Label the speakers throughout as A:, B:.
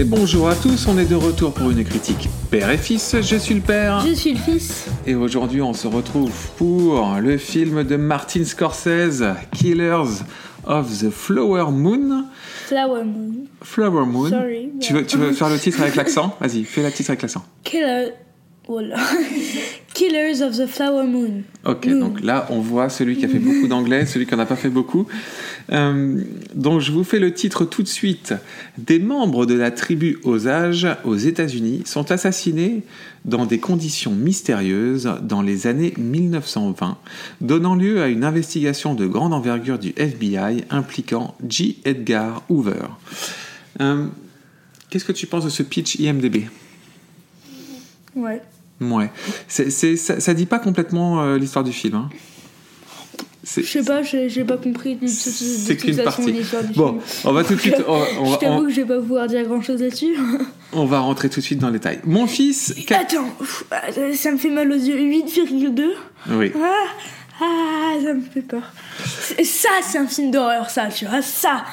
A: Et bonjour à tous, on est de retour pour une critique père et fils. Je suis le père.
B: Je suis le fils.
A: Et aujourd'hui, on se retrouve pour le film de Martin Scorsese, Killers of the Flower Moon.
B: Flower Moon.
A: Flower Moon.
B: Sorry.
A: Tu veux, tu veux faire le titre avec l'accent? Vas-y, fais le titre avec l'accent.
B: Killer. Voilà. Killers of the Flower Moon.
A: Ok,
B: Moon.
A: donc là, on voit celui qui a fait beaucoup d'anglais, celui qui n'en a pas fait beaucoup. Euh, donc, je vous fais le titre tout de suite. Des membres de la tribu Osage aux États-Unis sont assassinés dans des conditions mystérieuses dans les années 1920, donnant lieu à une investigation de grande envergure du FBI impliquant J. Edgar Hoover. Euh, Qu'est-ce que tu penses de ce pitch IMDB
B: Ouais.
A: Ouais. C'est, c'est- ça, ça dit pas complètement euh, l'histoire du film. hein.
B: Je sais pas, j'ai j'ai pas compris de, de- de-
A: c'est
B: toute
A: qu'une
B: façon
A: partie.
B: l'histoire du
A: Bon,
B: film.
A: on va tout de suite, on, va- on
B: Je t'avoue
A: on-
B: que je vais pas pouvoir dire grand chose là-dessus.
A: on va rentrer tout de suite dans le détail. Mon fils,
B: Attends, pff, euh, ça me fait mal aux yeux. 8,2
A: oui,
B: ah, ah, ça me fait peur. Ça, c'est un film d'horreur, ça, tu vois, ça.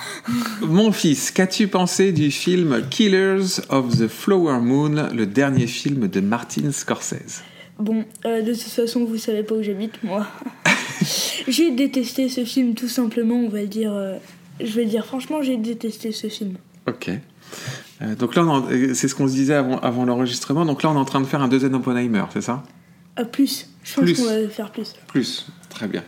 A: mon fils, qu'as-tu pensé du film Killers of the Flower Moon, le dernier film de Martin Scorsese?
B: Bon, euh, de toute façon, vous savez pas où j'habite, moi. j'ai détesté ce film, tout simplement, on va dire. euh, je vais dire franchement, j'ai détesté ce film.
A: Ok. Euh, donc là, c'est ce qu'on se disait avant, avant l'enregistrement. Donc là, on est en train de faire un deuxième Oppenheimer, c'est ça?
B: Ah, plus. Je pense qu'on va faire plus.
A: Plus. Très bien.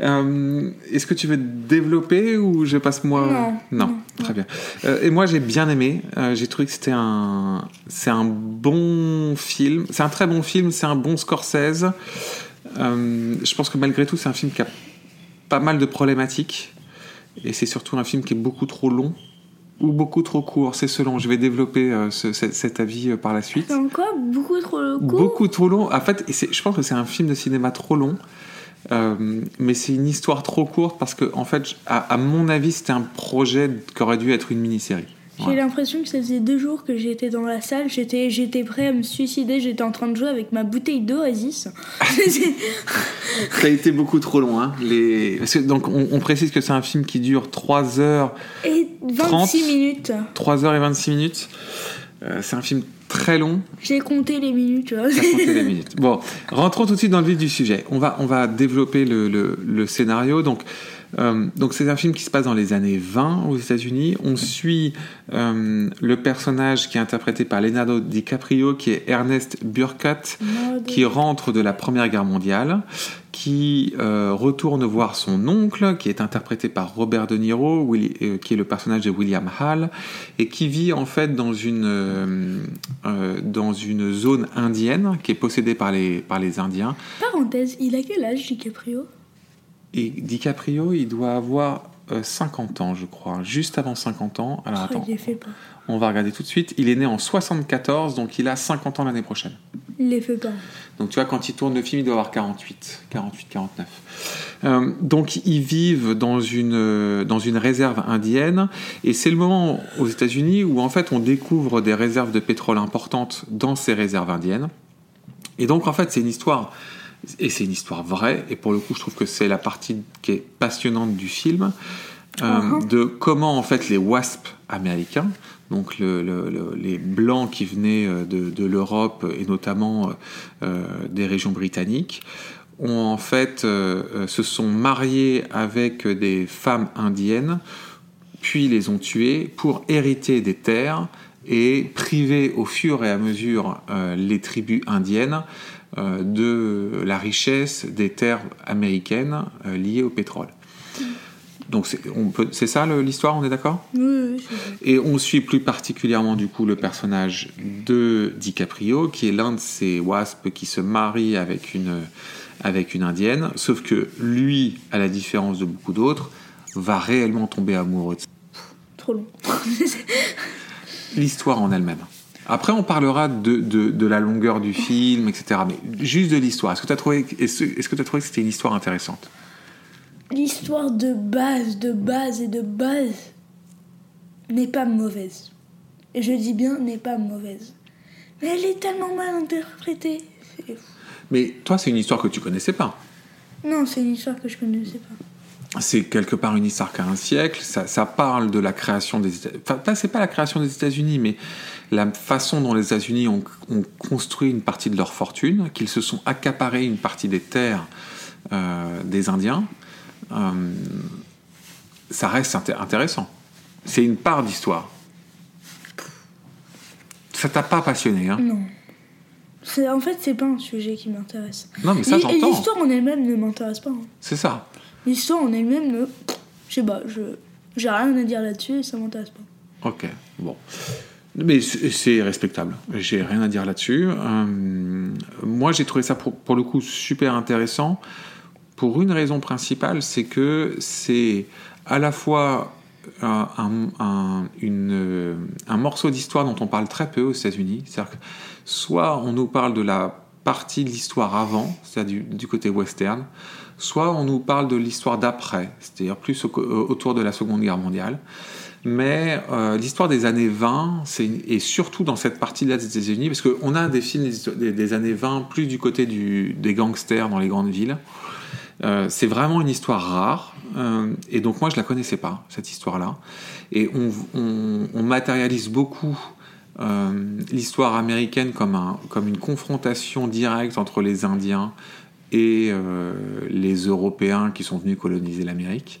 A: Euh, Est-ce que tu veux développer ou je passe moi?
B: Non, non,
A: très bien. Euh, et moi j'ai bien aimé. Euh, j'ai trouvé que c'était un, c'est un bon film. C'est un très bon film. C'est un bon Scorsese. Euh, je pense que malgré tout c'est un film qui a pas mal de problématiques et c'est surtout un film qui est beaucoup trop long ou beaucoup trop court. C'est selon. Je vais développer euh, ce- cet- cet avis euh, par la suite.
B: Attends, quoi Beaucoup trop court
A: Beaucoup trop long. En fait, je pense que c'est un film de cinéma trop long. Euh, mais c'est une histoire trop courte parce que, en fait, à, à mon avis, c'était un projet qui aurait dû être une mini-série.
B: J'ai l'impression que ça faisait deux jours que j'étais dans la salle, j'étais, j'étais prêt à me suicider, j'étais en train de jouer avec ma bouteille d'Oasis.
A: Ça a été beaucoup trop long. Hein, les... parce que, donc, on, on précise que c'est un film qui dure 3 heures,
B: Et 26
A: 30.
B: minutes.
A: 3 heures et 26 minutes. Euh, c'est un film très long.
B: J'ai compté les minutes,
A: comptait les minutes. Bon, rentrons tout de suite dans le vif du sujet. On va, on va développer le, le- le scénario. Donc, euh, donc c'est un film qui se passe dans les années 20 aux États-Unis. On suit euh, le personnage qui est interprété par Leonardo DiCaprio, qui est Ernest Burkhardt, qui rentre de la Première Guerre mondiale, qui euh, retourne voir son oncle, qui est interprété par Robert De Niro, euh, qui est le personnage de William Hall, et qui vit en fait dans une, euh, dans une zone indienne qui est possédée par les, par les Indiens.
B: Parenthèse, il a quel âge, DiCaprio?
A: Et DiCaprio, il doit avoir euh, 50 ans, je crois, juste avant 50 ans. Alors
B: Oh,
A: attends,
B: Il fait pas.
A: on va regarder tout de suite. Il est né en 74, donc il a 50 ans l'année prochaine.
B: Il les fait pas.
A: Donc tu vois, quand il tourne le film, il doit avoir 48, 48, 49. Euh, donc ils vivent dans une, euh, dans une réserve indienne, et c'est le moment aux États-Unis où en fait on découvre des réserves de pétrole importantes dans ces réserves indiennes. Et donc en fait c'est une histoire, et c'est une histoire vraie, et pour le coup je trouve que c'est la partie qui est passionnante du film, euh,
B: Mhm.
A: de comment en fait les WASP américains, donc le- le- le- les blancs qui venaient euh, de, de l'Europe et notamment euh, des régions britanniques, ont en fait euh, se sont mariés avec des femmes indiennes, puis les ont tuées pour hériter des terres et priver au fur et à mesure les tribus indiennes de la richesse des terres américaines euh, liées au pétrole. Donc c'est ça l'histoire, on est d'accord?
B: Oui, oui,
A: et on suit plus particulièrement du coup le personnage de DiCaprio, qui est l'un de ces wasps qui se marie avec une, avec une indienne, sauf que lui, à la différence de beaucoup d'autres, va réellement tomber amoureux de
B: Trop long.
A: l'histoire en elle-même. Après, on parlera de, de, de la longueur du film, etc. Mais juste de l'histoire. Est-ce que tu as trouvé, est-ce, que tu as trouvé que c'était une histoire intéressante?
B: L'histoire de base, de base et de base n'est pas mauvaise. Et je dis bien n'est pas mauvaise. Mais elle est tellement mal interprétée.
A: Mais toi, c'est une histoire que tu connaissais pas.
B: Non, c'est une histoire que je connaissais pas.
A: C'est quelque part une histoire qui a un siècle. Ça, ça parle de la création des États. Enfin, c'est pas la création des États-Unis, mais la façon dont les États-Unis ont, ont construit une partie de leur fortune, qu'ils se sont accaparés une partie des terres euh, des Indiens. Euh, ça reste inté- intéressant. C'est une part d'histoire. Ça t'a pas passionné, hein?
B: Non. C'est- En fait, c'est pas un sujet qui m'intéresse.
A: Non, mais ça, j'entends.
B: L'histoire en elle-même ne m'intéresse pas. hein.
A: C'est ça.
B: L'histoire en elle-même. Je sais pas, je. J'ai rien à dire là-dessus et ça m'intéresse pas.
A: Ok, bon. Mais c'est respectable. J'ai rien à dire là-dessus. Euh, moi, j'ai trouvé ça pour, le coup super intéressant pour une raison principale, c'est que c'est à la fois un, un- morceau d'histoire dont on parle très peu aux États-Unis. C'est-à-dire que soit on nous parle de la partie de l'histoire avant, c'est-à-dire du côté western, soit on nous parle de l'histoire d'après, c'est-à-dire plus au- autour de la Seconde Guerre mondiale. Mais euh, l'histoire des années 20, c'est, et surtout dans cette partie-là des États-Unis, parce qu'on a des films des, années 20 plus du côté des gangsters dans les grandes villes. Euh, c'est vraiment une histoire rare. euh, et donc moi, je la connaissais pas, cette histoire-là. Et on, matérialise beaucoup l'histoire américaine comme une confrontation directe entre les Indiens et euh, les Européens qui sont venus coloniser l'Amérique.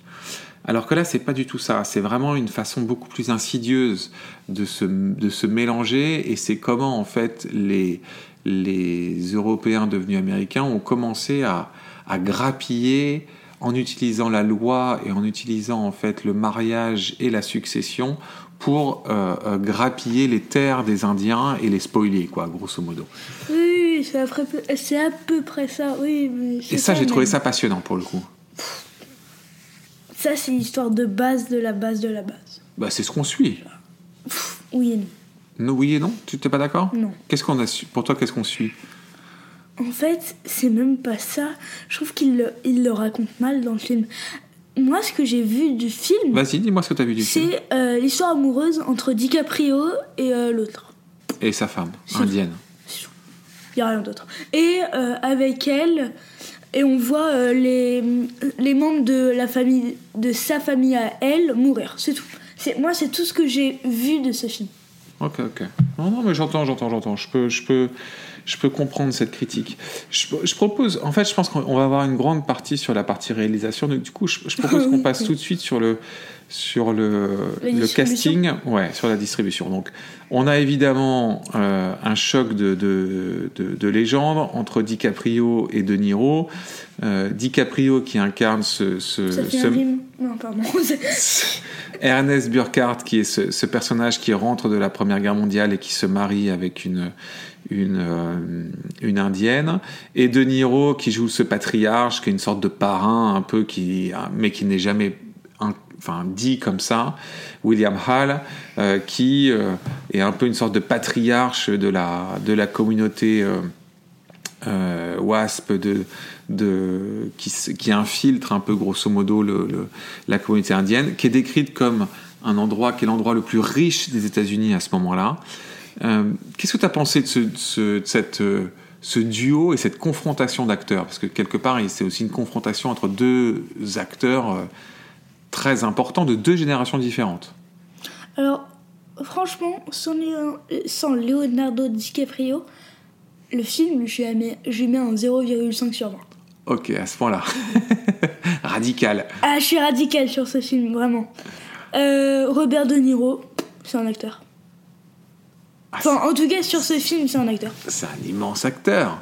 A: Alors que là, c'est pas du tout ça. C'est vraiment une façon beaucoup plus insidieuse de se, de se mélanger. Et c'est comment, en fait, les, les Européens devenus américains ont commencé à, à grappiller en utilisant la loi et en utilisant, en fait, le mariage et la succession pour euh, euh, grappiller les terres des Indiens et les spoiler, quoi, grosso modo.
B: Oui, c'est à, peu- c'est à peu près ça, oui. Mais
A: Et ça, j'ai trouvé ça passionnant, pour le coup.
B: Ça, c'est l'histoire de base de la base de la base.
A: Bah, c'est ce qu'on suit.
B: Oui et non.
A: Non, oui et non? Tu n'es pas d'accord?
B: Non.
A: Qu'est-ce qu'on a su Pour toi, qu'est-ce qu'on suit?
B: En fait, c'est même pas ça. Je trouve qu'il le, il le raconte mal dans le film. Moi, ce que j'ai vu du film,
A: Vas-y, dis-moi ce que tu as vu du film.
B: c'est euh, l'histoire amoureuse entre DiCaprio et euh, l'autre.
A: Et sa femme, indienne.
B: Il n'y a rien d'autre. Et euh, avec elle, et on voit les, les membres de la famille, de sa famille à elle, mourir. C'est tout. C'est, moi, c'est tout ce que j'ai vu de ce film.
A: Ok, ok. Non, non, mais j'entends, j'entends, j'entends. Je peux, je peux, je peux comprendre cette critique. Je, je propose, en fait, je pense qu'on va avoir une grande partie sur la partie réalisation. Donc, du coup, je, je propose qu'on passe tout de suite sur le, sur le, casting, ouais, sur la distribution. Donc, on a évidemment euh, un choc de, de, de, de légende entre DiCaprio et De Niro. Euh, DiCaprio qui incarne ce, ce,
B: Ça fait
A: ce-
B: un rime Non, pardon.
A: Ernest Burkhardt, qui est ce, ce personnage qui rentre de la Première Guerre mondiale et qui se marie avec une, une, euh, une indienne, et De Niro qui joue ce patriarche, qui est une sorte de parrain un peu, qui, mais qui n'est jamais enfin, dit comme ça, William Hall, euh, qui euh, est un peu une sorte de patriarche de la, de la communauté euh, euh, WASP de, de, qui, qui infiltre un peu grosso modo le- la communauté indienne, qui est décrite comme un endroit qui est l'endroit le plus riche des États-Unis à ce moment-là. Euh, Qu'est-ce que tu as pensé de, ce, de ce- de cette, euh, ce duo et cette confrontation d'acteurs? Parce que quelque part, c'est aussi une confrontation entre deux acteurs euh, très importants de deux générations différentes.
B: Alors, franchement, sans, Leonardo DiCaprio, le film, je lui mets, je lui mets un 0,5 sur 20.
A: Ok, à ce point-là. Radical.
B: Ah, je suis radical sur ce film, vraiment. Euh, Robert De Niro, c'est un acteur.
A: Ah,
B: Enfin, en tout cas, sur ce film, c'est un acteur.
A: c'est un immense acteur.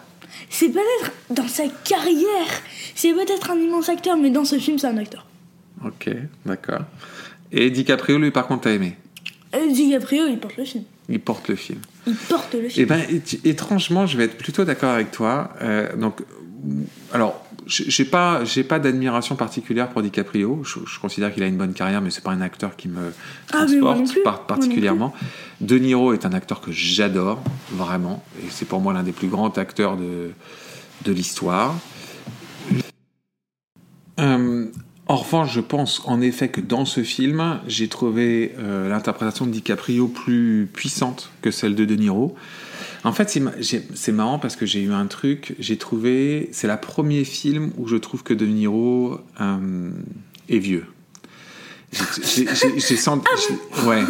B: C'est peut-être dans sa carrière, c'est peut-être un immense acteur, mais dans ce film, c'est un acteur.
A: Ok, d'accord. Et DiCaprio, lui, par contre, t'as aimé?
B: Euh, DiCaprio, il porte le film.
A: Il porte le film.
B: Il porte le
A: Eh
B: film.
A: ben, é- étrangement, je vais être plutôt d'accord avec toi. Euh, donc, alors, j'ai pas, j'ai pas d'admiration particulière pour DiCaprio. Je, je considère qu'il a une bonne carrière, mais c'est pas un acteur qui me
B: Ah,
A: transporte par- particulièrement. De Niro est un acteur que j'adore vraiment, et c'est pour moi l'un des plus grands acteurs de de l'histoire. Euh, en revanche, je pense en effet que dans ce film, j'ai trouvé euh, l'interprétation de DiCaprio plus puissante que celle de De Niro. En fait, c'est marrant parce que j'ai eu un truc, j'ai trouvé, c'est le premier film où je trouve que De Niro euh, et vieux. J'ai senti. j'ai- ouais.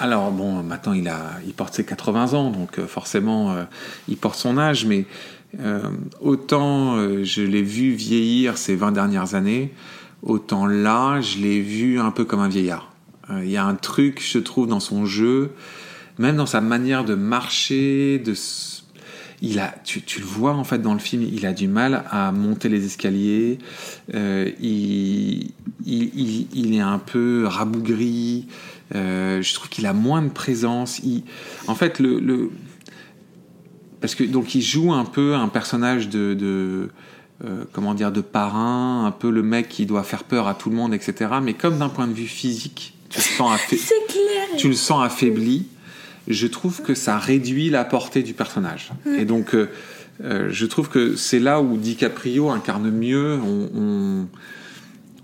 A: Alors bon, maintenant il a, il porte ses 80 ans, donc euh, forcément euh, il porte son âge, mais euh, autant je l'ai vu vieillir ces 20 dernières années, autant là je l'ai vu un peu comme un vieillard. Il y a un truc, je trouve, dans son jeu, même dans sa manière de marcher, de il a, tu, tu le vois en fait dans le film, il a du mal à monter les escaliers. euh, il, il, il- il est un peu rabougri. euh, je trouve qu'il a moins de présence. En fait, le, le- parce que donc il joue un peu un personnage de, de euh, comment dire de parrain, un peu le mec qui doit faire peur à tout le monde, etc. Mais comme d'un point de vue physique, tu le sens, affa-
B: clair.
A: tu le sens affaibli. Je trouve que ça réduit la portée du personnage. Et donc, euh, euh, je trouve que c'est là où DiCaprio incarne mieux. On, on,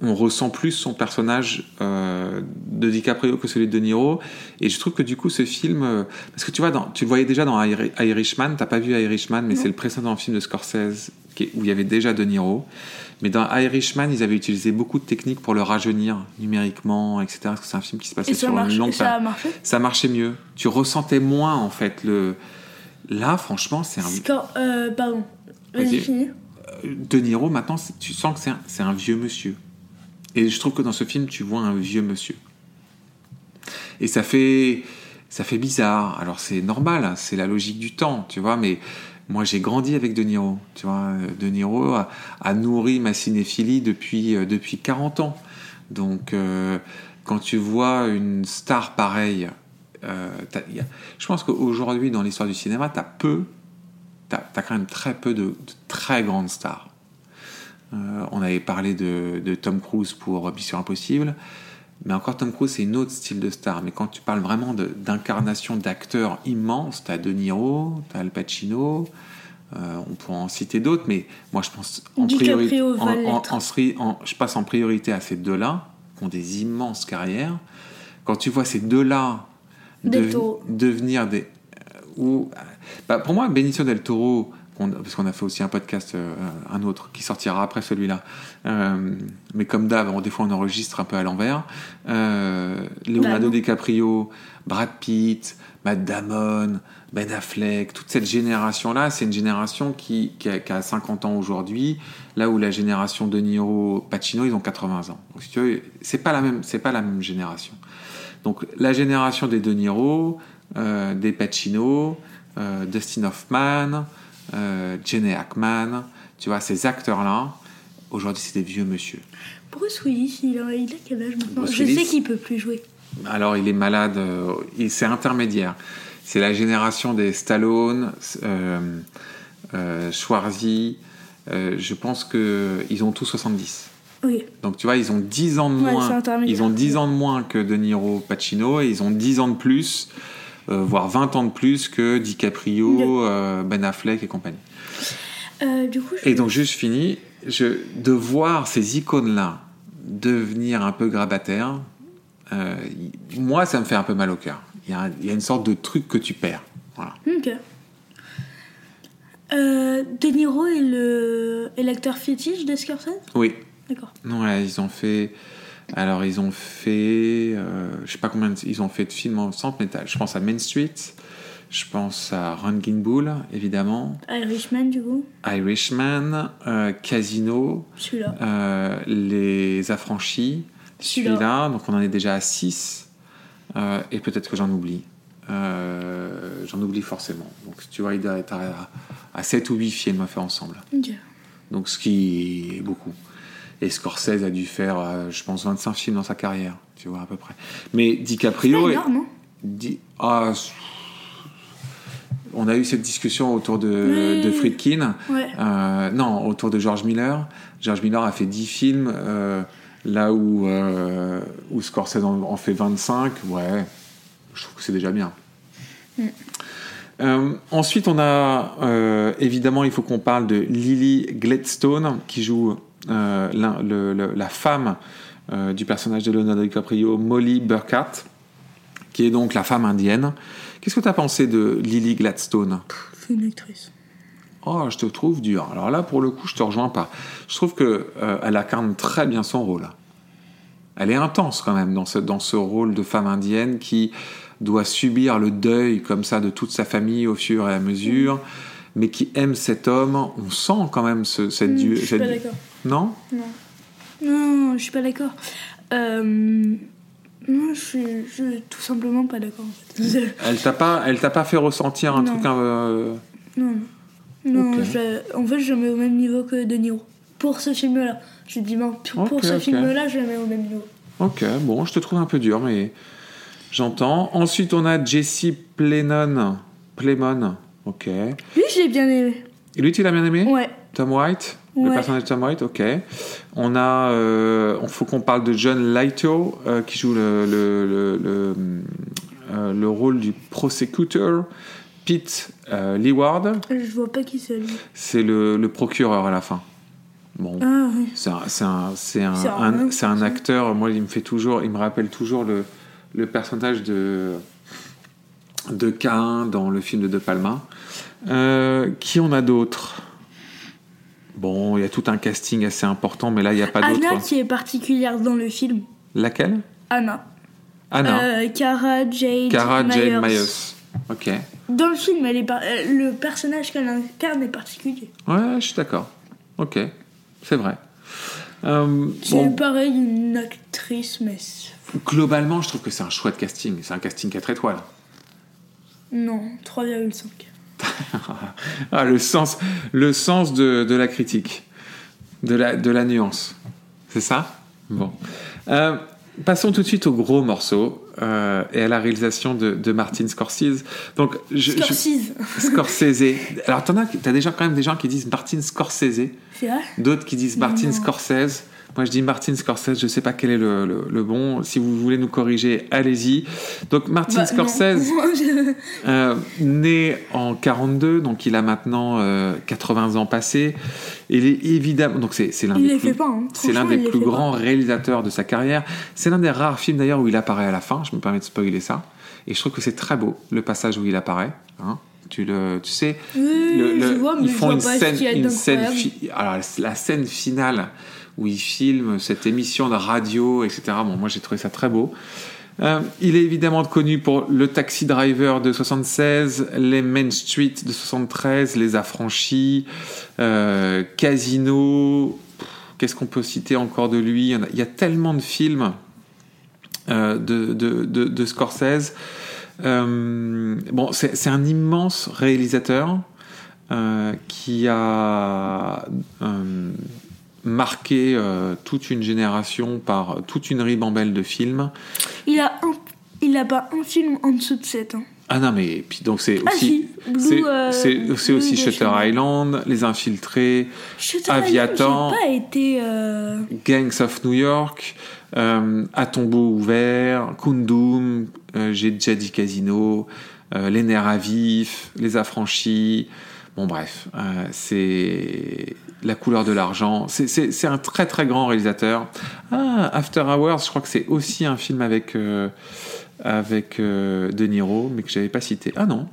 A: on ressent plus son personnage euh, de DiCaprio que celui de De Niro. Et je trouve que du coup, ce film, parce que tu vois, dans, tu le voyais déjà dans Iri- Irishman. T'as pas vu Irishman, mais c'est le précédent film de Scorsese où il y avait déjà De Niro. Mais dans Irishman, ils avaient utilisé beaucoup de techniques pour le rajeunir numériquement, etc. Parce que c'est un film qui se passait sur
B: marche,
A: une longue
B: ça a marché
A: ça marchait mieux. Tu ressentais moins en fait le. Là, franchement, c'est un.
B: Score- euh, pardon.
A: Vas-y.
B: Vas-y, finis.
A: De Niro, maintenant, tu sens que c'est un, un vieux monsieur. Et je trouve que dans ce film, tu vois un vieux monsieur. Et ça fait, ça fait bizarre. Alors c'est normal, hein, c'est la logique du temps, tu vois. Mais moi, j'ai grandi avec De Niro. Tu vois, De Niro a, nourri ma cinéphilie depuis euh, depuis 40 ans. Donc, euh, quand tu vois une star pareille, euh, je pense qu'aujourd'hui, dans l'histoire du cinéma, tu as peu, tu as, quand même très peu de, très grandes stars. On avait parlé de, de Tom Cruise pour Mission Impossible, mais encore Tom Cruise, c'est une autre style de star. Mais quand tu parles vraiment de- d'incarnation d'acteurs immenses, tu as De Niro, tu as Al Pacino, euh, on pourrait en citer d'autres, mais moi je pense en priorité, en, en- en je passe en priorité à ces deux-là, qui ont des immenses carrières. Quand tu vois ces deux-là devenir des. euh, ou, bah, pour moi, Benicio del Toro, qu'on- parce qu'on a fait aussi un podcast, euh, un autre, qui sortira après celui-là. Euh, mais comme d'hab, on- des fois on enregistre un peu à l'envers. Euh, Leonardo
B: Bah.
A: DiCaprio, Brad Pitt, Matt Damon, Ben Affleck, toute cette génération-là, c'est une génération qui, qui, a, qui a 50 ans aujourd'hui, là où la génération de Niro, Pacino, ils ont 80 ans. Donc si tu veux, c'est pas la même, c'est pas la même génération. Donc la génération des De Niro, des Pacino, Dustin Hoffman, euh, Jenny Hackman, tu vois, ces acteurs-là, aujourd'hui c'est des vieux monsieur.
B: Bruce Willis, il a, il a quel âge maintenant
A: Bruce
B: Je
A: Willis
B: sais qu'il peut plus jouer.
A: Alors il est malade, euh, il- c'est intermédiaire. C'est la génération des Stallone, euh, Schwarzy. je pense qu'ils ont tous 70.
B: Oui.
A: Donc tu vois, ils ont 10 ans de
B: Ouais,
A: moins. ils ont 10 ans de moins que De Niro, Pacino, et ils ont 10 ans de plus, voire 20 ans de plus que DiCaprio, euh, Ben Affleck et compagnie.
B: Euh, du coup, je...
A: Et donc juste fini, je, de voir ces icônes-là devenir un peu grabataires, euh, y- moi ça me fait un peu mal au cœur. Il y, a y une sorte de truc que tu perds. Voilà.
B: Ok. Euh, De Niro est le l'acteur fétiche de Scorsese
A: Oui,
B: D'accord.
A: Ouais, ils ont fait. Alors, ils ont fait. euh, je sais pas combien. de- ils ont fait de films ensemble, mais t'as- je pense à Main Street, je pense à Ranging Bull, évidemment,
B: Irishman, du coup?
A: Irishman, euh, Casino,
B: Celui-là.
A: euh, Les Affranchis,
B: Celui-là.
A: donc on en est déjà à 6, et peut-être que j'en oublie. Euh, j'en oublie forcément. Donc, tu vois, il doit être à, à 7 ou 8 films à faire ensemble. Donc, ce qui est beaucoup. Et Scorsese a dû faire, euh, je pense, 25 films dans sa carrière, tu vois, à peu près. Mais
B: C'est
A: DiCaprio.
B: pas
A: est-
B: énorme, hein
A: Di- ah, on a eu cette discussion autour de,
B: Oui.
A: de Friedkin.
B: Ouais.
A: Euh, non, autour de George Miller. George Miller a fait 10 films, euh, là où, euh, où Scorsese en, en fait 25. Ouais, je trouve que c'est déjà bien. Euh, ensuite, on a euh, évidemment, il faut qu'on parle de Lily Gladstone qui joue euh, l'un- le- le- la femme euh, du personnage de Leonardo DiCaprio, Molly Burkhardt, qui est donc la femme indienne. Qu'est-ce que tu as pensé de Lily Gladstone?
B: C'est une actrice.
A: Oh, je te trouve dur. Alors là, pour le coup, je te rejoins pas. Je trouve que euh, elle incarne très bien son rôle. Elle est intense quand même dans ce, dans ce rôle de femme indienne qui doit subir le deuil comme ça de toute sa famille au fur et à mesure, mais qui aime cet homme. On sent quand même ce, cette
B: Hmm,
A: du-
B: je suis
A: cette-
B: pas d'accord.
A: Non?
B: Non. Non, je suis pas d'accord. Euh, non, je suis, je suis tout simplement pas d'accord en fait.
A: Elle t'a pas, elle t'a pas fait ressentir un
B: Non.
A: truc. euh,
B: Non, non. Non,
A: Ok.
B: je- en fait, je le mets au même niveau que De Niro. Pour ce film-là. Je dis, ben, pour, ce film-là, je le mets au même niveau.
A: Ok, bon, je te trouve un peu dur, mais j'entends. Ensuite, on a Jesse Plemon. Plemon, ok.
B: Lui, je l'ai bien aimé.
A: lui, tu l'as bien aimé
B: Ouais.
A: Tom White Le personnage de Tom White, ok. On a. euh, Il faut qu'on parle de John Lithgow, euh, qui joue le, le, le, le, euh, le rôle du prosecutor. Pete euh, Leeward,
B: Je vois pas qui c'est lui.
A: c'est le, le procureur à la fin. Bon,
B: Ah oui.
A: C'est un, c'est un, un,
B: un
A: un- acteur. Moi, il me fait toujours, il me rappelle toujours le, le personnage de de Cain dans le film de De Palma. Euh, qui on a d'autres? Bon, il y a tout un casting assez important, mais là, il n'y a pas
B: Anna
A: d'autres.
B: qui est particulière dans le film.
A: Laquelle?
B: Anna.
A: Anna.
B: Euh, Cara Jade
A: Cara Jane
B: Myers.
A: Myers. Ok.
B: Dans le film, elle est par- euh, le personnage qu'elle incarne est particulier.
A: Ouais, je suis d'accord. Ok. C'est vrai. Euh,
B: C'est
A: bon,
B: pareil une actrice, mais
A: globalement, je trouve que c'est un chouette casting. C'est un casting 4 étoiles.
B: non, 3,5.
A: Ah, le sens, le sens de, de la critique, de la, de la nuance. C'est ça? Bon. Euh, passons tout de suite au gros morceau euh, et à la réalisation de, de Martin Scorsese. Donc, je, je-
B: Scorsese.
A: Scorsese. Alors, t'en as, t'as déjà quand même des gens qui disent Martin Scorsese, d'autres qui disent Martin
B: Non.
A: Scorsese. Moi, je dis Martin Scorsese, je sais pas quel est le, le- le bon. Si vous voulez nous corriger, allez-y. Donc, Martin
B: Bah.
A: Scorsese,
B: je-
A: euh, né en 42, donc il a maintenant euh, 80 ans passés. Il est évidemment, donc c'est c'est l'un
B: Il
A: des plus,
B: pas. Hein.
A: c'est l'un des plus
B: pas.
A: grands réalisateurs de sa carrière. C'est l'un des rares films d'ailleurs où il apparaît à la fin. Je me permets de spoiler ça. Et je trouve que c'est très beau le passage où il apparaît. hein. Tu le, tu sais,
B: Oui,
A: le- le-
B: je vois, mais
A: ils
B: je
A: font
B: vois
A: une
B: pas
A: scène, une scène, alors la scène finale où il filme cette émission de radio, etc. Bon, moi j'ai trouvé ça très beau. Euh, il est évidemment connu pour le Taxi Driver de 76, les Main Street de 73, les Affranchis, euh, Casino. Qu'est-ce qu'on peut citer encore de lui? Il y, a, tellement de films euh, de, de, de, de Scorsese. Bon, c'est un immense réalisateur qui a marqué euh, toute une génération par toute une ribambelle de films.
B: Il a un... Il a pas un film en dessous de 7 ans.
A: Ah non, mais puis donc c'est
B: Ah
A: aussi.
B: si, Blue,
A: c'est
B: euh,
A: aussi Shutter. Island, Les Infiltrés,
B: Shutter
A: Aviator.
B: Island, J'ai pas été... euh,
A: Gangs of New York, euh, À tombeau ouvert, Kundum, euh, j'ai déjà dit Casino, euh, Les nerfs à vif, Les affranchis. Bon, bref, euh, c'est La couleur de l'argent. C'est- un très très grand réalisateur. Ah, After Hours, je crois que c'est aussi un film avec, euh, avec euh, De Niro, mais que j'avais pas cité. Ah non.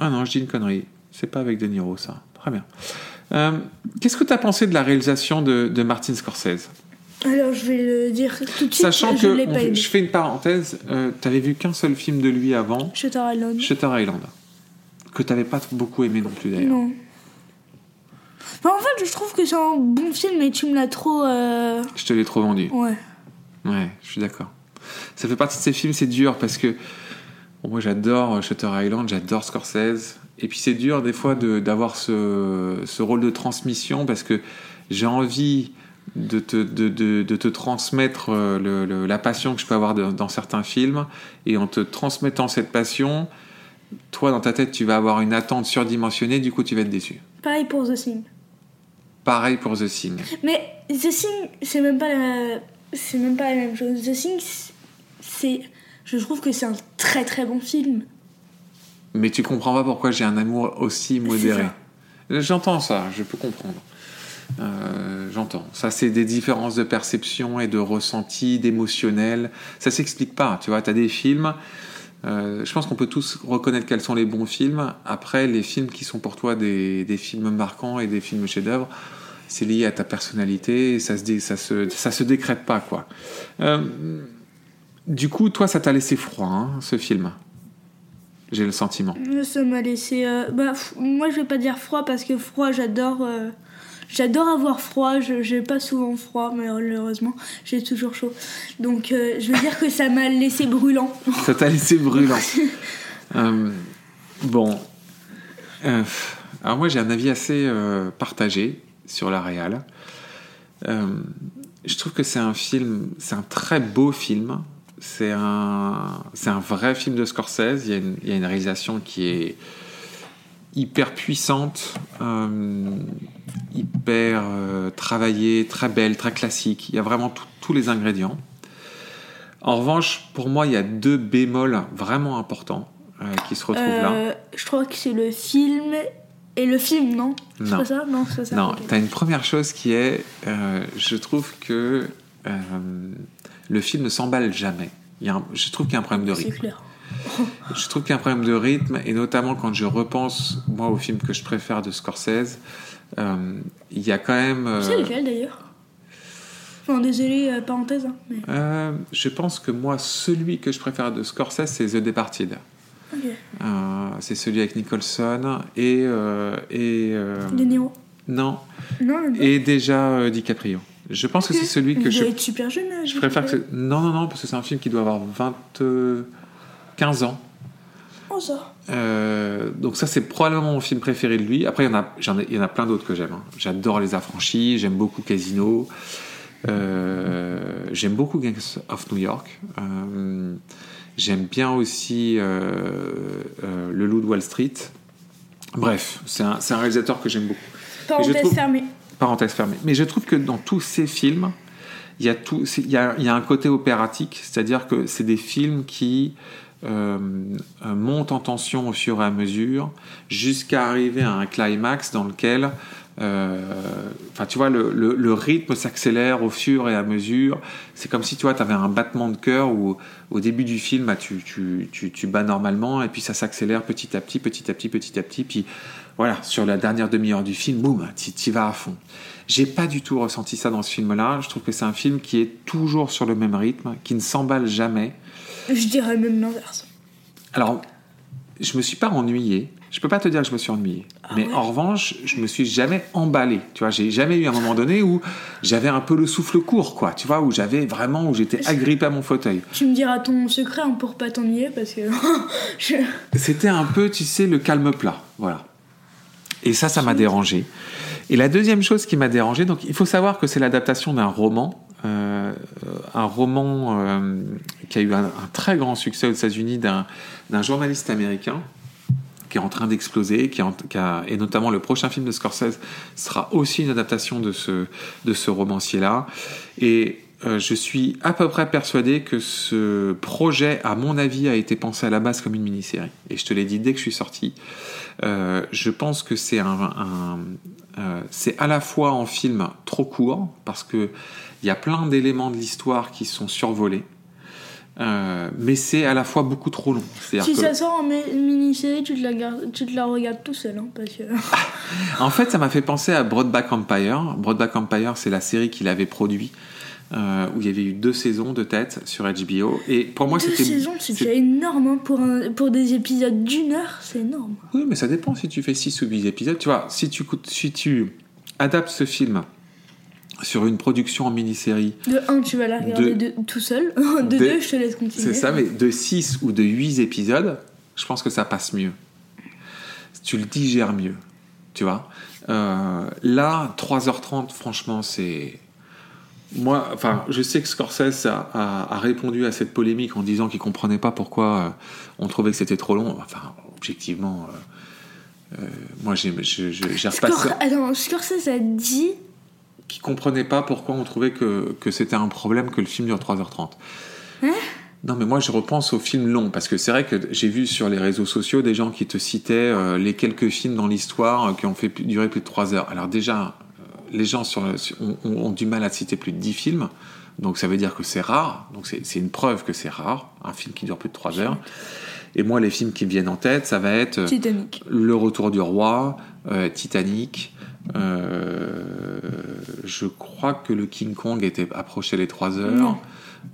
A: Ah non, je dis une connerie. C'est pas avec De Niro, ça. Très bien. Euh, Qu'est-ce que tu as pensé de la réalisation de, de Martin Scorsese?
B: Alors je vais le dire tout de suite.
A: Sachant que,
B: pas
A: je fais une parenthèse, euh, t'avais vu qu'un seul film de lui avant,
B: Shutter Island.
A: Shutter Island, que t'avais pas beaucoup aimé non plus d'ailleurs.
B: Non. Enfin, en fait, je trouve que c'est un bon film, mais tu me l'as trop. euh,
A: Je te l'ai trop vendu.
B: Ouais.
A: Ouais, je suis d'accord. Ça fait partie de ces films, c'est dur parce que bon, moi j'adore Shutter Island, j'adore Scorsese. Et puis c'est dur des fois de- d'avoir ce, ce rôle de transmission parce que j'ai envie de te, de, de- de te transmettre euh, le- le- la passion que je peux avoir dans certains films. Et en te transmettant cette passion, toi dans ta tête tu vas avoir une attente surdimensionnée, du coup tu vas être déçu.
B: Pareil pour The Thing.
A: Pareil pour The Thing.
B: Mais The Thing, c'est même pas la... c'est même pas la même chose. The Thing, c'est, je trouve que c'est un très très bon film.
A: Mais tu comprends pas pourquoi j'ai un amour aussi modéré. J'entends ça, je peux comprendre. Euh, J'entends. Ça, c'est des différences de perception et de ressenti, d'émotionnel. Ça s'explique pas. Tu vois, tu as des films. Euh, je pense qu'on peut tous reconnaître quels sont les bons films. Après, les films qui sont pour toi des, films marquants et des films chefs-d'œuvre, c'est lié à ta personnalité, et ça se, ça se, décrète pas, quoi. Euh, du coup, toi, ça t'a laissé froid, hein, ce film? J'ai le sentiment.
B: Ça m'a laissé. euh, bah, moi, je vais pas dire froid parce que froid, j'adore. J'adore avoir froid. Je j'ai pas souvent froid, mais malheureusement, j'ai toujours chaud. Donc, euh, je veux dire que ça m'a laissé brûlant.
A: Ça t'a laissé brûlant. Euh, bon. Euh, alors moi j'ai un avis assez partagé sur la réal. Je trouve que c'est un film, c'est un très beau film. C'est un, c'est un vrai film de Scorsese. Il y a une, il y a une réalisation qui est hyper puissante, euh, hyper euh, travaillée, très belle, très classique. Il y a vraiment tout- tous les ingrédients. En revanche, pour moi, il y a deux bémols vraiment importants euh, qui se retrouvent là.
B: Je crois que c'est le film et le film, non? C'est
A: Non.
B: ça? Non, c'est ça.
A: Non,
B: ok.
A: tu as une première chose qui est, je trouve que le film ne s'emballe jamais. Il y a un- je trouve qu'il y a un problème de
B: C'est
A: rythme.
B: clair.
A: Je trouve qu'il y a un problème de rythme, et notamment quand je repense, moi, au film que je préfère de Scorsese, euh, il y a quand même... euh,
B: C'est lequel d'ailleurs? Enfin, désolé, euh, parenthèse. hein, mais...
A: euh, je pense que moi, celui que je préfère de Scorsese, c'est The Departed. C'est celui avec Nicholson et... et
B: De Niro.
A: non,
B: Non, pas.
A: et déjà DiCaprio. Je pense que c'est celui que je
B: être super jeune.
A: Je préfère que. Non, non, non, parce que c'est un film qui doit avoir 20, euh, 15 ans.
B: Oh, ça.
A: Euh, donc, ça, c'est probablement mon film préféré de lui. Après, il y en a, j'en ai- il y en a plein d'autres que j'aime. hein. J'adore Les Affranchis, j'aime beaucoup Casino, euh, j'aime beaucoup Gangs of New York. euh, j'aime bien aussi Le Loup de Wall Street. Bref, c'est un, c'est un réalisateur que j'aime beaucoup.
B: Parenthèse
A: trouve-
B: fermée.
A: Parenthèse fermée. Mais je trouve que dans tous ces films, il y a, tout, il y a, il y a un côté opératique, c'est-à-dire que c'est des films qui euh, euh, montent en tension au fur et à mesure jusqu'à arriver à un climax dans lequel, euh, enfin, tu vois, le, rythme s'accélère au fur et à mesure. C'est comme si, tu vois, avais un battement de cœur où au début du film, bah, tu, tu, tu, tu bats normalement et puis ça s'accélère petit à petit, petit à petit, petit à petit. Puis voilà, sur la dernière demi-heure du film, boum, tu y vas à fond. J'ai pas du tout ressenti ça dans ce film-là. Je trouve que c'est un film qui est toujours sur le même rythme, qui ne s'emballe jamais.
B: Je dirais même l'inverse.
A: Alors, je me suis pas ennuyé. Je peux pas te dire que je me suis ennuyé. mais
B: ouais
A: en revanche, je me suis jamais emballé. Tu vois, j'ai jamais eu un moment donné où j'avais un peu le souffle court, quoi. Tu vois, où j'avais vraiment, où j'étais agrippé à mon fauteuil.
B: Tu me diras ton secret hein, pour pas t'ennuyer parce que. je...
A: C'était un peu, tu sais, le calme plat. Voilà. Et ça, ça m'a dérangé. Et la deuxième chose qui m'a dérangé, donc il faut savoir que c'est l'adaptation d'un roman, un roman euh, qui a eu un, très grand succès aux États-Unis d'un journaliste américain qui est en train d'exploser, qui, et notamment le prochain film de Scorsese sera aussi une adaptation de ce, de ce romancier-là. Et euh, je suis à peu près persuadé que ce projet, à mon avis, a été pensé à la base comme une mini-série. Et je te l'ai dit dès que je suis sorti. Euh, je pense que c'est un, c'est à la fois en film trop court parce que il y a plein d'éléments de l'histoire qui sont survolés, euh, mais c'est à la fois beaucoup trop long.
B: Si ça sort en mi- mini-série, tu, te la gardes- tu te la regardes tout seul. Hein, parce que...
A: En fait, ça m'a fait penser à Broadback Empire. Broadback Empire, c'est la série qu'il avait produit, euh, où il y avait eu deux saisons de tête sur HBO. Et pour moi,
B: Deux
A: c'était.
B: saisons, c'est déjà énorme hein, pour, un- pour des épisodes d'une heure, c'est énorme.
A: Oui, mais ça dépend si tu fais 6 ou 8 épisodes. Tu vois, si tu, si tu adaptes ce film sur une production en mini-série,
B: De 1, tu vas la regarder
A: De-
B: de- tout seul. De
A: De-
B: 2, je te laisse continuer.
A: c'est ça, mais de 6 ou de 8 épisodes, je pense que ça passe mieux. Tu le digères mieux. Tu vois Euh, Là, 3h30, franchement, c'est. Moi, enfin, je sais que Scorsese a, a- a répondu à cette polémique en disant qu'il comprenait pas pourquoi euh, on trouvait que c'était trop long. Enfin, objectivement, euh, euh, moi, j'ai, je- je-
B: Attends, Scorsese a dit.
A: Qui comprenaient pas pourquoi on trouvait que, que c'était un problème que le film dure 3h30.
B: Hein?
A: Non, mais moi je repense aux films longs, parce que c'est vrai que j'ai vu sur les réseaux sociaux des gens qui te citaient euh, les quelques films dans l'histoire euh, qui ont fait durer plus de 3 heures. Alors déjà, euh, les gens sur, ont, ont- ont du mal à citer plus de 10 films, donc ça veut dire que c'est rare, donc c'est c'est une preuve que c'est rare, un film qui dure plus de 3 heures. Et moi, les films qui me viennent en tête, ça va être...
B: Titanic.
A: le Retour du Roi, Titanic, je crois que le King Kong était approché les 3 heures.
B: Non.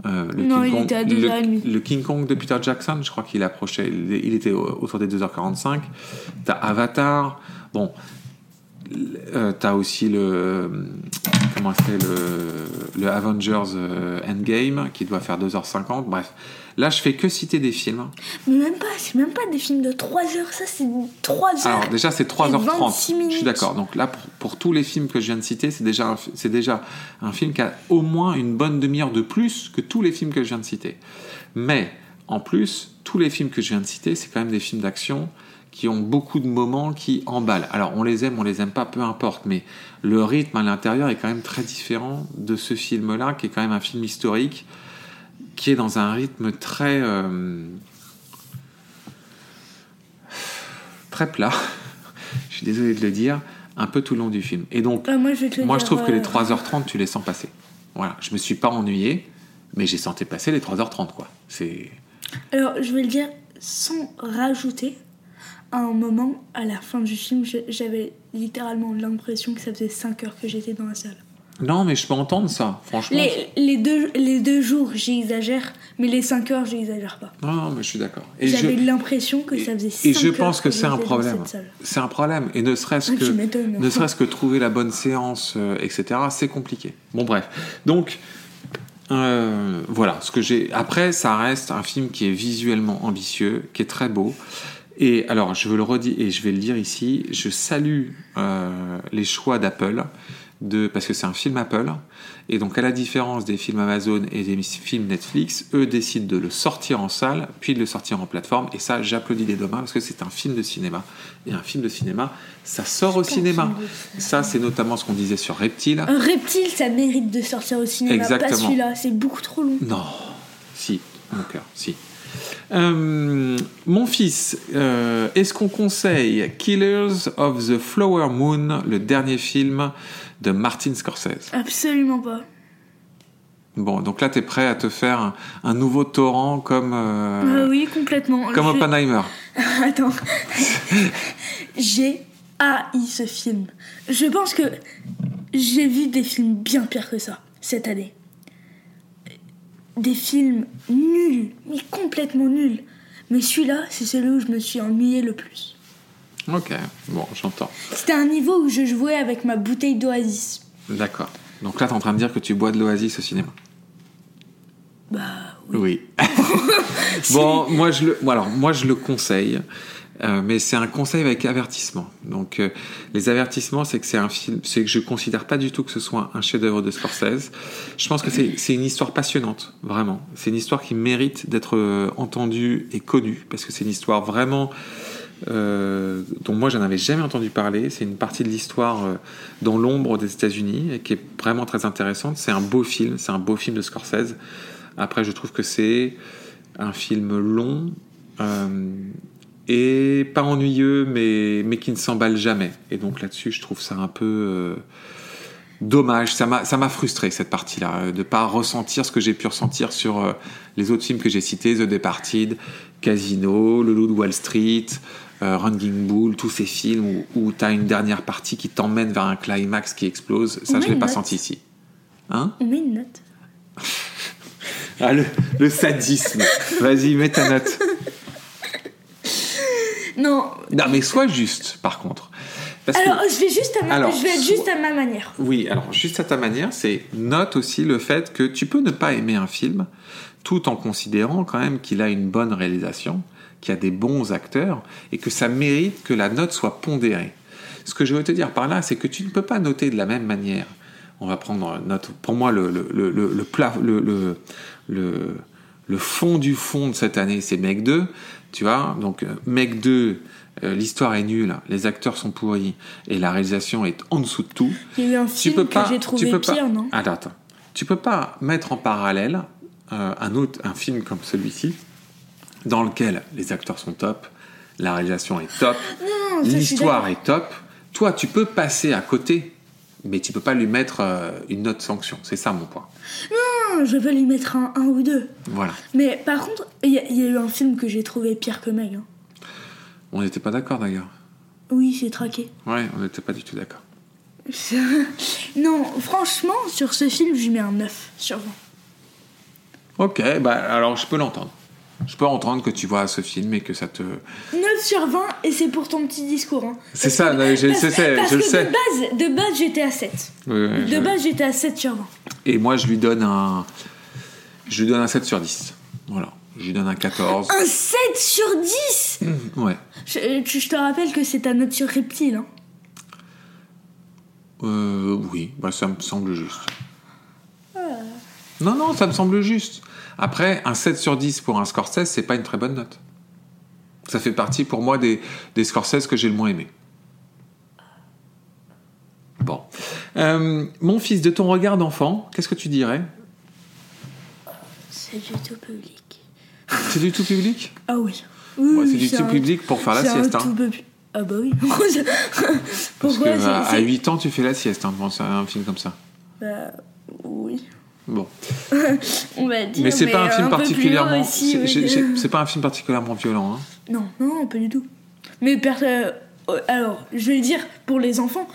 A: Euh, le
B: Non,
A: King
B: il
A: Kong,
B: était à
A: le, le King Kong de Peter Jackson, je crois qu'il approchait, il était au- autour des 2h45. T'as Avatar, bon, euh, t'as aussi le comment c'est le, le Avengers euh, Endgame qui doit faire 2h50. Bref, là je fais que citer des films.
B: Mais même pas, c'est même pas des films de 3 heures, ça c'est 3 heures.
A: Alors déjà c'est
B: Et
A: 3h30.
B: 26
A: Je suis d'accord. Donc là pour, pour tous les films que je viens de citer, c'est déjà c'est déjà un film qui a au moins une bonne demi-heure de plus que tous les films que je viens de citer. Mais en plus, tous les films que je viens de citer, c'est quand même des films d'action qui ont beaucoup de moments qui emballent. Alors on les aime, on les aime pas, peu importe, mais le rythme à l'intérieur est quand même très différent de ce film-là, qui est quand même un film historique, qui est dans un rythme très euh, très plat. je suis désolé de le dire, un peu tout le long du film. Et donc
B: Ah, moi je
A: moi, trouve que les
B: euh,
A: 3h30, tu les sens passer. Voilà, je me suis pas ennuyé, mais j'ai senti passer les 3h30, quoi. C'est.
B: Alors je vais le dire sans rajouter. À un moment, à la fin du film, j'avais littéralement l'impression que ça faisait 5 heures que j'étais dans la salle.
A: Non, mais je peux entendre ça, franchement.
B: Les, les, deux, les deux jours, j'exagère, mais les 5 heures, j'exagère pas.
A: Non, mais je suis d'accord.
B: J'avais l'impression que ça faisait 5
A: Et je pense que c'est un problème. C'est un problème. Et ne serait-ce
B: Ah,
A: que, ne serait-ce que trouver la bonne séance, euh, etc., c'est compliqué. Bon, bref. Donc, euh, voilà. Ce que j'ai. Après, ça reste un film qui est visuellement ambitieux, qui est très beau. Et alors, je veux le redire et je vais le dire ici. Je salue euh, les choix d'Apple. De, parce que c'est un film Apple, et donc à la différence des films Amazon et des films Netflix, eux décident de le sortir en salle, puis de le sortir en plateforme, et ça j'applaudis des deux mains parce que c'est un film de cinéma, et un film de cinéma, ça sort au cinéma. Ça c'est notamment ce qu'on disait sur Reptile.
B: Un reptile, ça mérite de sortir au cinéma.
A: Exactement.
B: Pas celui-là, c'est beaucoup trop long.
A: Non, si, mon cœur, si. Euh, mon fils, euh, est-ce qu'on conseille Killers of the Flower Moon, le dernier film de Martin Scorsese?
B: Absolument pas.
A: Bon, donc là, tu es prêt à te faire un, un nouveau torrent comme, euh,
B: oui, complètement.
A: comme
B: Je-
A: Oppenheimer.
B: Attends. j'ai haï ce film. Je pense que j'ai vu des films bien pires que ça cette année. Des films nuls, mais complètement nuls. Mais celui-là, c'est celui où je me suis ennuyée le plus.
A: Ok, bon, j'entends.
B: C'était un niveau où je jouais avec ma bouteille d'oasis.
A: D'accord. Donc là, tu es en train de dire que tu bois de l'oasis au cinéma.
B: Bah oui.
A: Oui. bon, moi je le, bon, alors, moi je le conseille, euh, mais c'est un conseil avec avertissement. Donc euh, les avertissements, c'est que c'est un film, c'est que je considère pas du tout que ce soit un chef-d'œuvre de Scorsese. Je pense que c'est une histoire passionnante, vraiment. C'est une histoire qui mérite d'être euh, entendue et connue parce que c'est une histoire vraiment. Dont moi j'en avais jamais entendu parler. C'est une partie de l'histoire dans l'ombre des États-Unis et qui est vraiment très intéressante. C'est un beau film, c'est un beau film de Scorsese. Après, je trouve que c'est un film long et pas ennuyeux, mais, mais qui ne s'emballe jamais. Et donc là-dessus, je trouve ça un peu euh, dommage. Ça m'a ça m'a frustré cette partie-là, euh, de pas ressentir ce que j'ai pu ressentir sur euh, les autres films que j'ai cités, The Departed, Casino, Le Loup de Wall Street. euh, Running Bull, tous ces films où, où tu as une dernière partie qui t'emmène vers un climax qui explose, ça
B: On
A: je
B: met
A: l'ai pas
B: note.
A: senti ici. Hein?
B: On met une note.
A: ah, le, le sadisme. Vas-y, mets ta note.
B: Non.
A: Non, mais sois juste, par contre. Parce que-
B: Alors, je vais juste à ma,
A: Alors,
B: je vais être juste à ma manière.
A: oui, alors juste à ta manière, c'est note aussi le fait que tu peux ne pas aimer un film tout en considérant quand même qu'il a une bonne réalisation, qu'il y a des bons acteurs et que ça mérite que la note soit pondérée. Ce que je veux te dire par là, c'est que tu ne peux pas noter de la même manière. On va prendre note. Pour moi, le, le, le, le, le le, le, fond du fond de cette année, c'est Meg 2. Tu vois, donc euh, Meg 2, euh, l'histoire est nulle, les acteurs sont pourris et la réalisation est en dessous de tout.
B: Il y a eu un
A: Tu
B: film
A: peux
B: que
A: pas.
B: j'ai
A: tu
B: trouvé
A: peux pas-
B: pire, non?
A: Attends, attends. Tu peux pas mettre en parallèle euh, un autre, un film comme celui-ci, dans lequel les acteurs sont top, la réalisation est top, l'histoire est top. Toi, tu peux passer à côté, mais tu peux pas lui mettre euh, une note sanction. C'est ça mon point.
B: Je vais lui mettre un 1 ou 2.
A: Voilà.
B: Mais par contre, il y, a- il y a eu un film que j'ai trouvé pire que Meg. hein.
A: On n'était pas d'accord d'ailleurs.
B: Oui, c'est traqué.
A: Ouais, on n'était pas du tout d'accord.
B: non, franchement, sur ce film, je lui mets un 9 sur 20.
A: Ok, bah alors je peux l'entendre. Je peux entendre que tu vois ce film et que ça te.
B: 9 sur 20, et c'est pour ton petit discours. Hein.
A: C'est ça, non, je,
B: Parce,
A: sais,
B: parce
A: je le
B: que
A: sais.
B: De base, de base j'étais à 7.
A: Oui, oui,
B: De base, j'étais à 7 sur 20.
A: Et moi, je lui donne un. Je lui donne un 7 sur 10. Voilà. Je lui donne un 14.
B: Un 7 sur 10
A: Ouais.
B: je, tu- je te rappelle que c'est ta note sur Reptile. Hein.
A: Euh, oui, bah, ça me semble juste. Non, non, ça me semble juste. Après, un 7 sur 10 pour un Scorsese, c'est pas une très bonne note. Ça fait partie pour moi des, des Scorsese que j'ai le moins aimé. Bon. Euh, mon fils, de ton regard d'enfant, qu'est-ce que tu dirais?
B: C'est du tout public.
A: C'est du tout public?
B: Ah oui. Oui,
A: Ouais,
B: oui,
A: C'est du tout
B: un-
A: public pour faire la sieste. hein.
B: Ah bah oui.
A: Parce
B: Pourquoi
A: que à, à
B: c'est-
A: 8 ans, tu fais la sieste hein, devant un film comme ça.
B: Bah, oui.
A: Bon.
B: On va dire.
A: Mais c'est pas un film
B: haut
A: particulièrement. c'est- pas un film particulièrement violent. hein.
B: Non, non, pas du tout. Mais euh, euh, alors, je vais dire pour les enfants.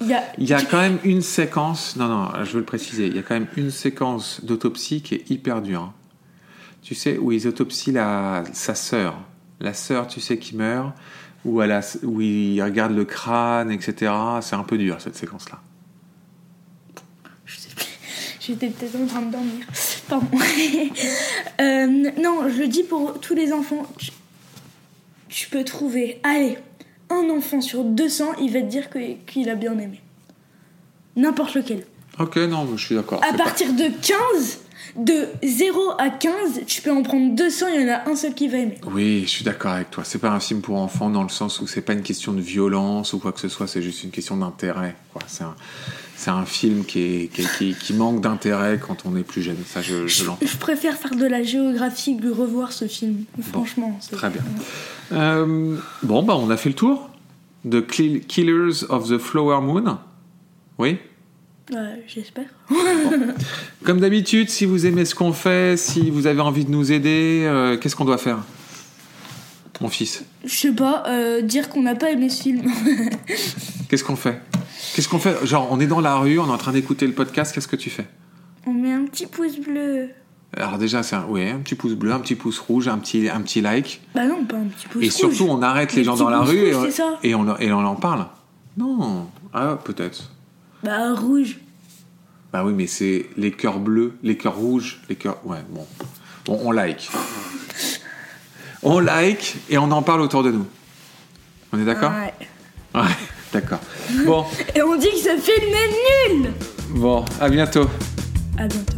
B: Il y a.
A: Il y a quand même une séquence, non, non, je veux le préciser, il y a quand même une séquence d'autopsie qui est hyper dure. hein. Tu sais, où ils autopsient la, sa sœur. La sœur, tu sais, qui meurt, où, elle a, où ils regardent le crâne, etc. C'est un peu dur, cette séquence-là.
B: J'étais peut-être en train de dormir. Pardon. Euh, non, je le dis pour tous les enfants. Tu, tu peux trouver, allez, un enfant sur 200, il va te dire qu'il a bien aimé. N'importe lequel.
A: Ok, non, je suis d'accord.
B: À
A: pas-
B: partir de 15, de 0 à 15, tu peux en prendre 200, il y en a un seul qui va aimer.
A: Oui, je suis d'accord avec toi. C'est pas un film pour enfants dans le sens où c'est pas une question de violence ou quoi que ce soit, c'est juste une question d'intérêt. C'est un, c'est un film qui, est, qui, qui- qui manque d'intérêt quand on est plus jeune. Ça, je, je
B: préfère faire de la géographie que revoir ce film. Franchement.
A: Très bien. Euh, bon, bah, on a fait le tour de Kill- Killers of the Flower Moon. Oui?
B: Ouais, J'espère.
A: Comme d'habitude, si vous aimez ce qu'on fait, si vous avez envie de nous aider, euh, qu'est-ce qu'on doit faire Mon fils,
B: Je sais pas, euh, dire qu'on n'a pas aimé ce film.
A: qu'est-ce qu'on fait? Qu'est-ce qu'on fait? Genre, on est dans la rue, on est en train d'écouter le podcast, qu'est-ce que tu fais?
B: On met un petit pouce bleu.
A: Alors déjà, c'est un, ouais, un petit pouce bleu, un petit pouce rouge, un petit, un petit like.
B: Bah non, pas un petit pouce
A: et
B: rouge.
A: surtout, on arrête les
B: Les
A: gens dans la rue et,
B: rouges, ça
A: et, on, et on en parle. Non, ah, peut-être.
B: Bah rouge.
A: Bah oui, mais c'est les cœurs bleus, les cœurs rouges, les cœurs. Ouais, bon. Bon, on like. On like et on en parle autour de nous. On est d'accord?
B: Ouais.
A: Ouais, d'accord. Bon,
B: Et on dit que ce film est nul
A: bon, à bientôt.
B: À bientôt.